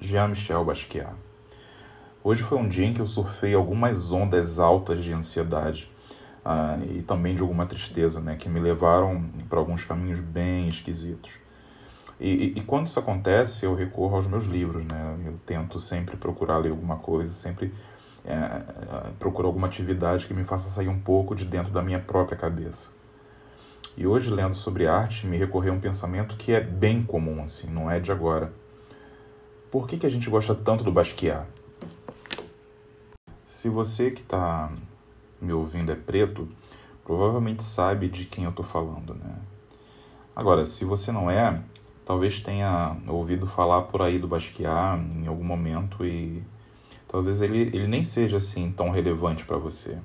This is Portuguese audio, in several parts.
Jean-Michel Basquiat. Hoje foi um dia em que eu surfei algumas ondas altas de ansiedade uh, e também de alguma tristeza, né, que me levaram para alguns caminhos bem esquisitos. E, e, e, quando isso acontece, eu recorro aos meus livros, né? Eu tento sempre procurar ler alguma coisa, sempre é, procurar alguma atividade que me faça sair um pouco de dentro da minha própria cabeça. E hoje, lendo sobre arte, me recorreu a um pensamento que é bem comum, assim, não é de agora por que, que a gente gosta tanto do Basquiat? Se você que está me ouvindo é preto, provavelmente sabe de quem eu estou falando, né? Agora, se você não é, talvez tenha ouvido falar por aí do Basquiat em algum momento e talvez ele, ele nem seja assim tão relevante para você.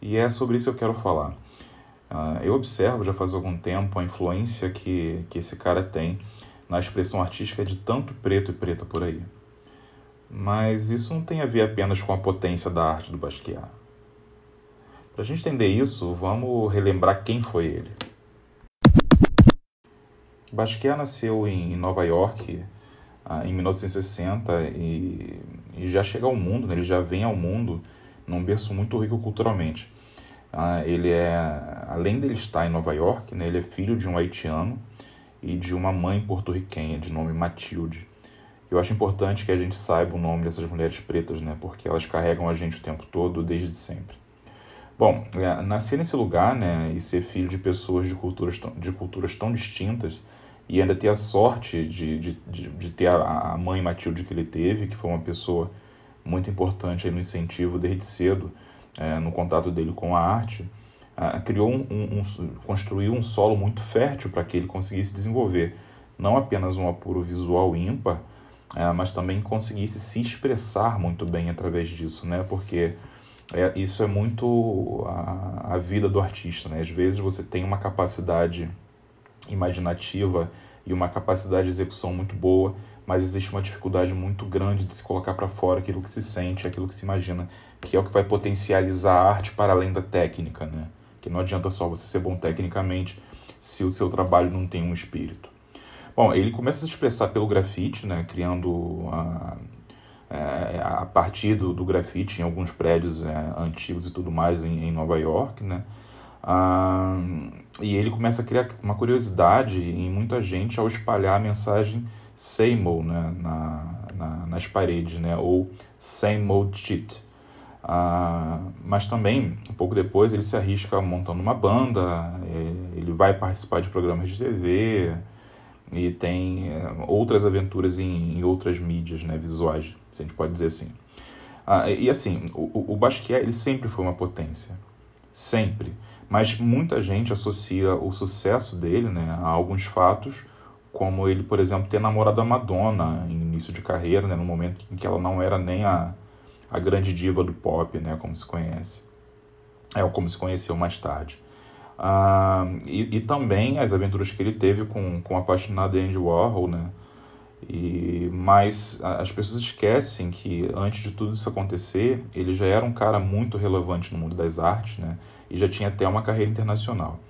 E é sobre isso que eu quero falar. Uh, eu observo já faz algum tempo a influência que, que esse cara tem na expressão artística de tanto preto e preta por aí. Mas isso não tem a ver apenas com a potência da arte do Basquiat. Para a gente entender isso, vamos relembrar quem foi ele. Basquiat nasceu em Nova York em 1960 e, e, já chega ao mundo, né? ele já vem ao mundo num berço muito rico culturalmente. Ah, ele é, além dele estar em Nova York, né, ele é filho de um haitiano e de uma mãe porto-riquenha de nome Matilde. Eu acho importante que a gente saiba o nome dessas mulheres pretas, né, porque elas carregam a gente o tempo todo, desde sempre. Bom, é, nascer nesse lugar né, e ser filho de pessoas de culturas, de culturas tão distintas e ainda ter a sorte de, de, de, de ter a, a mãe Matilde que ele teve, que foi uma pessoa muito importante no incentivo desde cedo, é, no contato dele com a arte, ah, criou um, um, um, construiu um solo muito fértil para que ele conseguisse desenvolver não apenas um apuro visual ímpar, ah, mas também conseguisse se expressar muito bem através disso, né? Porque é, isso é muito a, a vida do artista, né? Às vezes você tem uma capacidade imaginativa e uma capacidade de execução muito boa, mas existe uma dificuldade muito grande de se colocar para fora aquilo que se sente, aquilo que se imagina, que é o que vai potencializar a arte para além da técnica, né? que não adianta só você ser bom tecnicamente se o seu trabalho não tem um espírito. Bom, ele começa a se expressar pelo grafite, né, criando a, é, a partir do, do grafite em alguns prédios é, antigos e tudo mais em, em Nova York, né, ah, e ele começa a criar uma curiosidade em muita gente ao espalhar a mensagem same old né, na, na, nas paredes, né, ou same old shit, ah, mas também, um pouco depois, ele se arrisca montando uma banda, é, ele vai participar de programas de TV e tem é, outras aventuras em, em, outras mídias né, visuais, se a gente pode dizer assim. Ah, e assim, o, o Basquiat ele sempre foi uma potência, sempre. Mas muita gente associa o sucesso dele né, a alguns fatos, como ele, por exemplo, ter namorado a Madonna em início de carreira, né, no momento em que ela não era nem a a grande diva do pop, né, como se conhece, é como se conheceu mais tarde. Ah, e, e, também as aventuras que ele teve com, com a apaixonada Andy Warhol, né? E, mas as pessoas esquecem que antes de tudo isso acontecer, ele já era um cara muito relevante no mundo das artes, né? E já tinha até uma carreira internacional.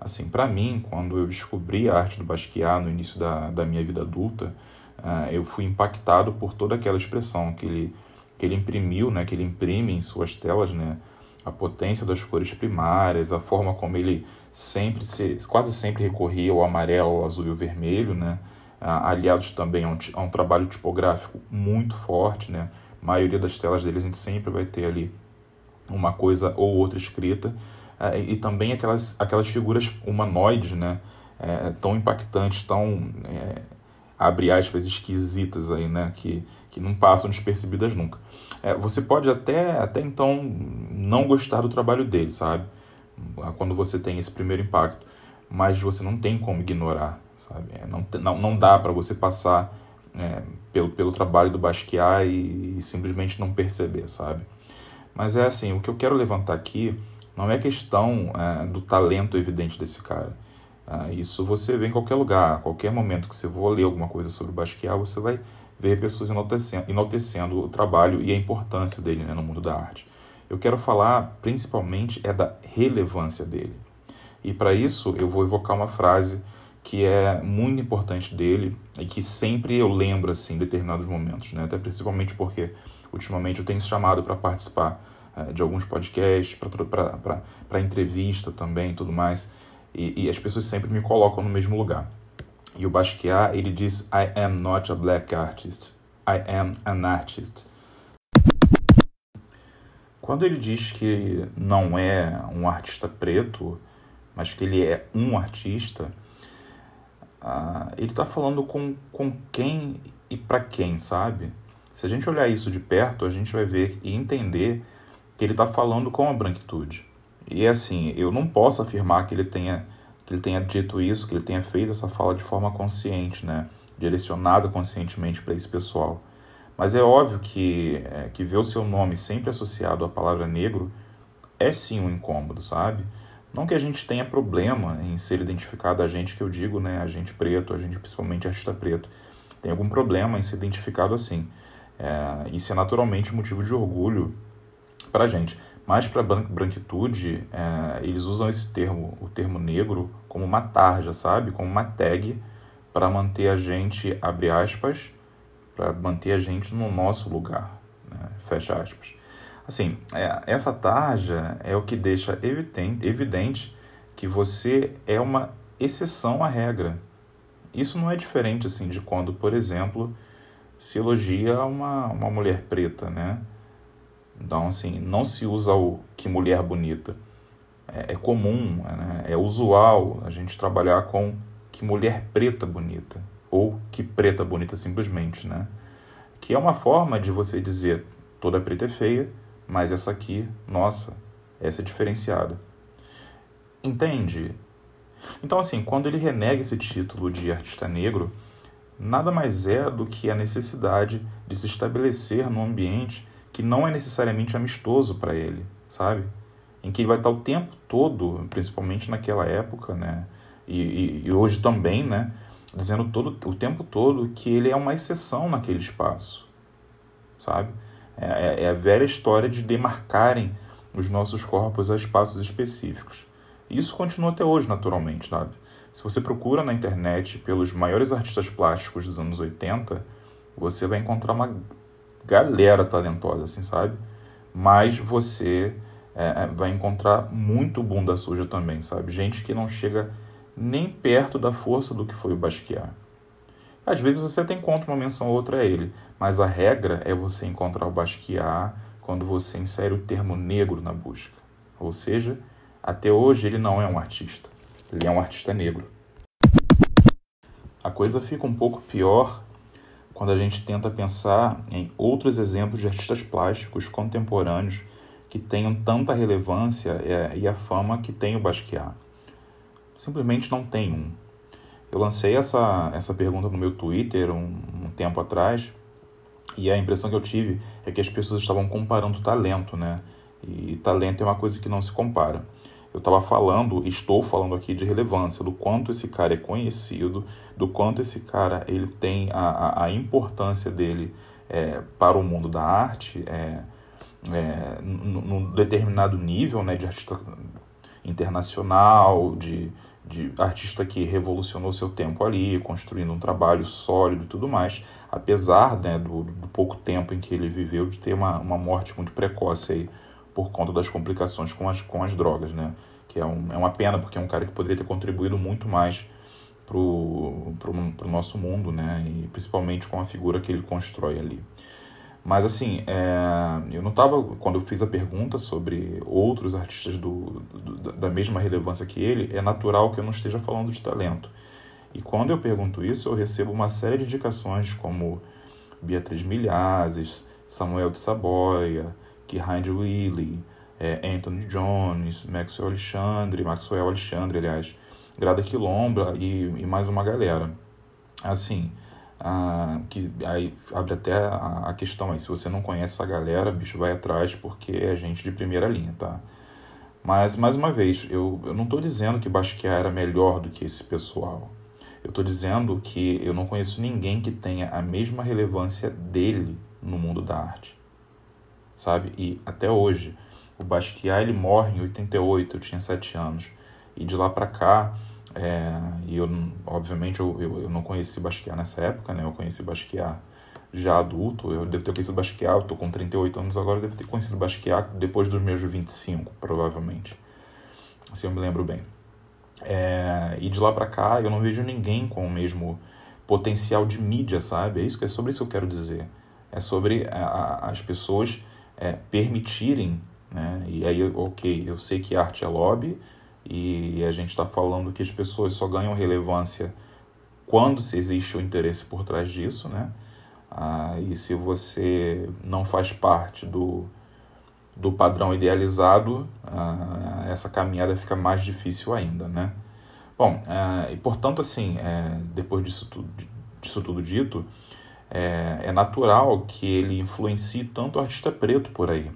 Assim, para mim, quando eu descobri a arte do Basquiat no início da, da minha vida adulta, uh, eu fui impactado por toda aquela expressão que ele que ele imprimiu, né, que ele imprime em suas telas, né, a potência das cores primárias, a forma como ele sempre se, quase sempre recorria ao amarelo, ao azul e ao vermelho, né, aliados também a um, a um trabalho tipográfico muito forte, né, a maioria das telas dele a gente sempre vai ter ali uma coisa ou outra escrita, é, e também aquelas, aquelas figuras humanoides, né, é, tão impactantes, tão, é, abre aspas, esquisitas aí, né, que, que não passam despercebidas nunca. É, você pode até, até então não gostar do trabalho dele, sabe? Quando você tem esse primeiro impacto. Mas você não tem como ignorar, sabe? É, não, não, não dá para você passar é, pelo, pelo trabalho do Basquiat e, e, simplesmente não perceber, sabe? Mas é assim, o que eu quero levantar aqui não é questão é, do talento evidente desse cara. É, isso você vê em qualquer lugar, a qualquer momento que você for ler alguma coisa sobre o Basquiat, você vai ver pessoas enaltecendo, enaltecendo o trabalho e a importância dele né, no mundo da arte. Eu quero falar principalmente é da relevância dele. E para isso eu vou evocar uma frase que é muito importante dele e que sempre eu lembro assim em determinados momentos, né? Até principalmente porque ultimamente eu tenho chamado para participar é, de alguns podcasts, para entrevista também, tudo mais, e, e as pessoas sempre me colocam no mesmo lugar. E o Basquiat, ele diz I am not a black artist, I am an artist. Quando ele diz que não é um artista preto, mas que ele é um artista, uh, ele está falando com, com quem e para quem, sabe? Se a gente olhar isso de perto, a gente vai ver e entender que ele está falando com a branquitude. E assim, eu não posso afirmar que ele tenha que ele tenha dito isso, que ele tenha feito essa fala de forma consciente, né? direcionada conscientemente para esse pessoal. Mas é óbvio que, é, que ver o seu nome sempre associado à palavra negro é sim um incômodo, sabe? Não que a gente tenha problema em ser identificado a gente, que eu digo, né, a gente preto, a gente principalmente artista preto, tem algum problema em ser identificado assim. É, isso é naturalmente motivo de orgulho para a gente. Mas para branquitude, é, eles usam esse termo, o termo negro, como uma tarja, sabe? Como uma tag para manter a gente, abre aspas, para manter a gente no nosso lugar, né? fecha aspas. Assim, é, essa tarja é o que deixa evidente que você é uma exceção à regra. Isso não é diferente assim de quando, por exemplo, se elogia uma, uma mulher preta, né? Então, assim, não se usa o que mulher bonita. É, é comum, né? é usual a gente trabalhar com que mulher preta bonita ou que preta bonita simplesmente, né? Que é uma forma de você dizer toda preta é feia, mas essa aqui, nossa, essa é diferenciada. Entende? Então, assim, quando ele renega esse título de artista negro, nada mais é do que a necessidade de se estabelecer num ambiente que não é necessariamente amistoso para ele, sabe? Em que ele vai estar o tempo todo, principalmente naquela época, né? E, e, e hoje também, né? dizendo todo o tempo todo que ele é uma exceção naquele espaço, sabe? É, é, é a velha história de demarcarem os nossos corpos a espaços específicos. Isso continua até hoje, naturalmente, sabe? Se você procura na internet pelos maiores artistas plásticos dos anos 80, você vai encontrar uma galera talentosa, assim, sabe? Mas você é, é vai encontrar muito bunda suja também, sabe? Gente que não chega nem perto da força do que foi o Basquiat. Às vezes você até encontra uma menção ou outra a ele, mas a regra é você encontrar o Basquiat quando você insere o termo negro na busca. Ou seja, até hoje ele não é um artista, ele é um artista negro. A coisa fica um pouco pior quando a gente tenta pensar em outros exemplos de artistas plásticos contemporâneos que tenham tanta relevância e a fama que tem o Basquiat simplesmente não tem um. Eu lancei essa, essa pergunta no meu Twitter um, um tempo atrás e a impressão que eu tive é que as pessoas estavam comparando talento, né? E talento é uma coisa que não se compara. Eu estava falando, estou falando aqui de relevância, do quanto esse cara é conhecido, do quanto esse cara ele tem a, a, a importância dele é, para o mundo da arte, é, é, num determinado nível né, de artista internacional, de, de artista que revolucionou seu tempo ali, construindo um trabalho sólido e tudo mais, apesar né, do, do, pouco tempo em que ele viveu de ter uma, uma morte muito precoce aí por conta das complicações com as, com as drogas, né? Que é, um, é uma pena, porque é um cara que poderia ter contribuído muito mais pro, pro nosso mundo, né? E principalmente com a figura que ele constrói ali. Mas assim, é, eu não estava, quando eu fiz a pergunta sobre outros artistas do, do, da mesma relevância que ele, é natural que eu não esteja falando de talento. E quando eu pergunto isso, eu recebo uma série de indicações como Beatriz Milhazes, Samuel de Saboia, Kihind Willy, é, Anthony Jones, Maxwell Alexandre, Maxwell Alexandre, aliás, Grada Quilomba e, e mais uma galera. Assim, ah, que aí abre até a, a, questão aí, se você não conhece essa galera, bicho, vai atrás porque é gente de primeira linha, tá? Mas, mais uma vez, eu, eu não estou dizendo que Basquiat era melhor do que esse pessoal. Eu estou dizendo que eu não conheço ninguém que tenha a mesma relevância dele no mundo da arte, sabe? E até hoje, O Basquiat ele morre em 88, eu tinha 7 anos. E de lá para cá, é, e eu, obviamente, eu, eu, eu, não conheci Basquiat nessa época, né? Eu conheci Basquiat já adulto. Eu devo ter conhecido Basquiat, eu tô com 38 anos agora, eu devo ter conhecido Basquiat depois dos meus 25, provavelmente. Assim eu me lembro bem. É, e de lá para cá, eu não vejo ninguém com o mesmo potencial de mídia, sabe? É isso é sobre isso que eu quero dizer. É sobre a, a, as pessoas é, permitirem, né? E aí, ok, eu sei que arte é lobby e a gente está falando que as pessoas só ganham relevância quando se existe o interesse por trás disso, né? Ah, e se você não faz parte do, do padrão idealizado, ah, essa caminhada fica mais difícil ainda, né? Bom, ah, e portanto, assim, é, depois disso tudo, disso tudo dito, é, é natural que ele influencie tanto o artista preto por aí.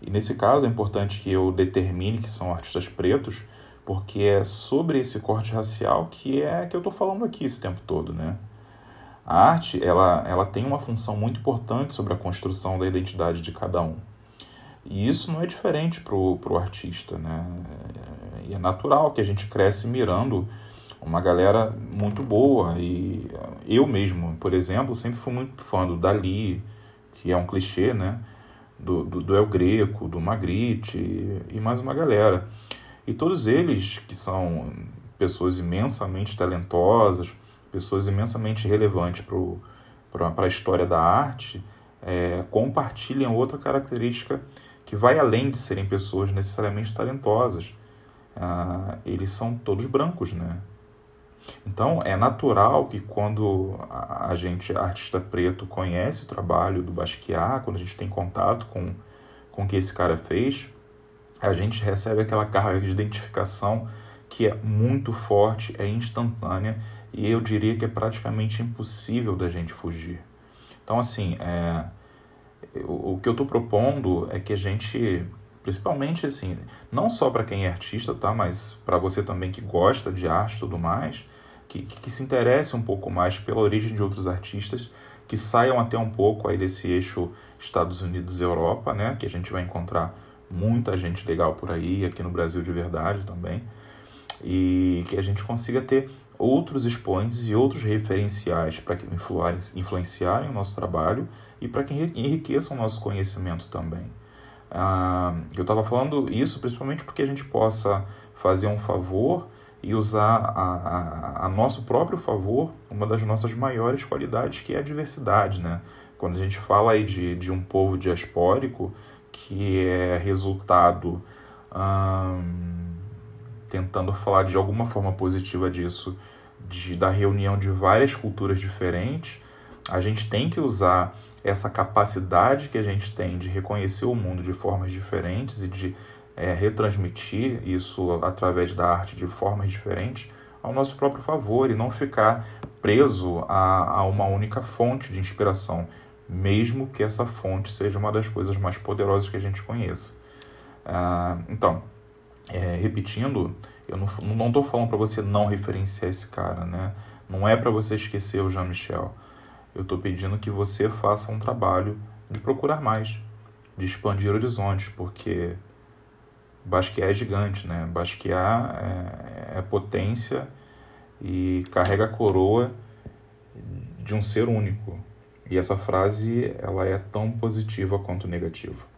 E nesse caso é importante que eu determine que são artistas pretos, porque é sobre esse corte racial que é que eu estou falando aqui esse tempo todo, né? A arte ela, ela tem uma função muito importante sobre a construção da identidade de cada um. E isso não é diferente para o artista, né? E é natural que a gente cresce mirando uma galera muito boa. E eu mesmo, por exemplo, sempre fui muito fã do Dali, que é um clichê, né? Do, do, do El Greco, do Magritte e, mais uma galera. E todos eles, que são pessoas imensamente talentosas, pessoas imensamente relevantes para a história da arte, é, compartilham outra característica que vai além de serem pessoas necessariamente talentosas. Ah, eles são todos brancos, né? Então é natural que quando a gente, artista preto, conhece o trabalho do Basquiat, quando a gente tem contato com, com o que esse cara fez, a gente recebe aquela carga de identificação que é muito forte, é instantânea e eu diria que é praticamente impossível da gente fugir. Então, assim, é, o, o que eu estou propondo é que a gente, principalmente assim, não só para quem é artista, tá, mas para você também que gosta de arte e tudo mais, que, que se interesse um pouco mais pela origem de outros artistas, que saiam até um pouco aí desse eixo Estados Unidos-Europa, né, que a gente vai encontrar muita gente legal por aí, aqui no Brasil de verdade também, e que a gente consiga ter outros expoentes e outros referenciais para que influenciarem o nosso trabalho e para que enriqueçam o nosso conhecimento também. Ah, eu estava falando isso principalmente porque a gente possa fazer um favor e usar a, a, a, nosso próprio favor uma das nossas maiores qualidades, que é a diversidade. Né? Quando a gente fala aí de, de um povo diaspórico, que é resultado tentando falar de alguma forma positiva disso, de, da reunião de várias culturas diferentes, a gente tem que usar essa capacidade que a gente tem de reconhecer o mundo de formas diferentes e de é, retransmitir isso através da arte de formas diferentes ao nosso próprio favor e não ficar preso a, a uma única fonte de inspiração, mesmo que essa fonte seja uma das coisas mais poderosas que a gente conheça. Ah, então, é, repetindo, eu não estou falando para você não referenciar esse cara, né? Não é para você esquecer o Jean-Michel. Eu estou pedindo que você faça um trabalho de procurar mais, de expandir horizontes, porque Basquiat é gigante, né? Basquiat é, é potência e carrega a coroa de um ser único. E essa frase ela é tão positiva quanto negativa.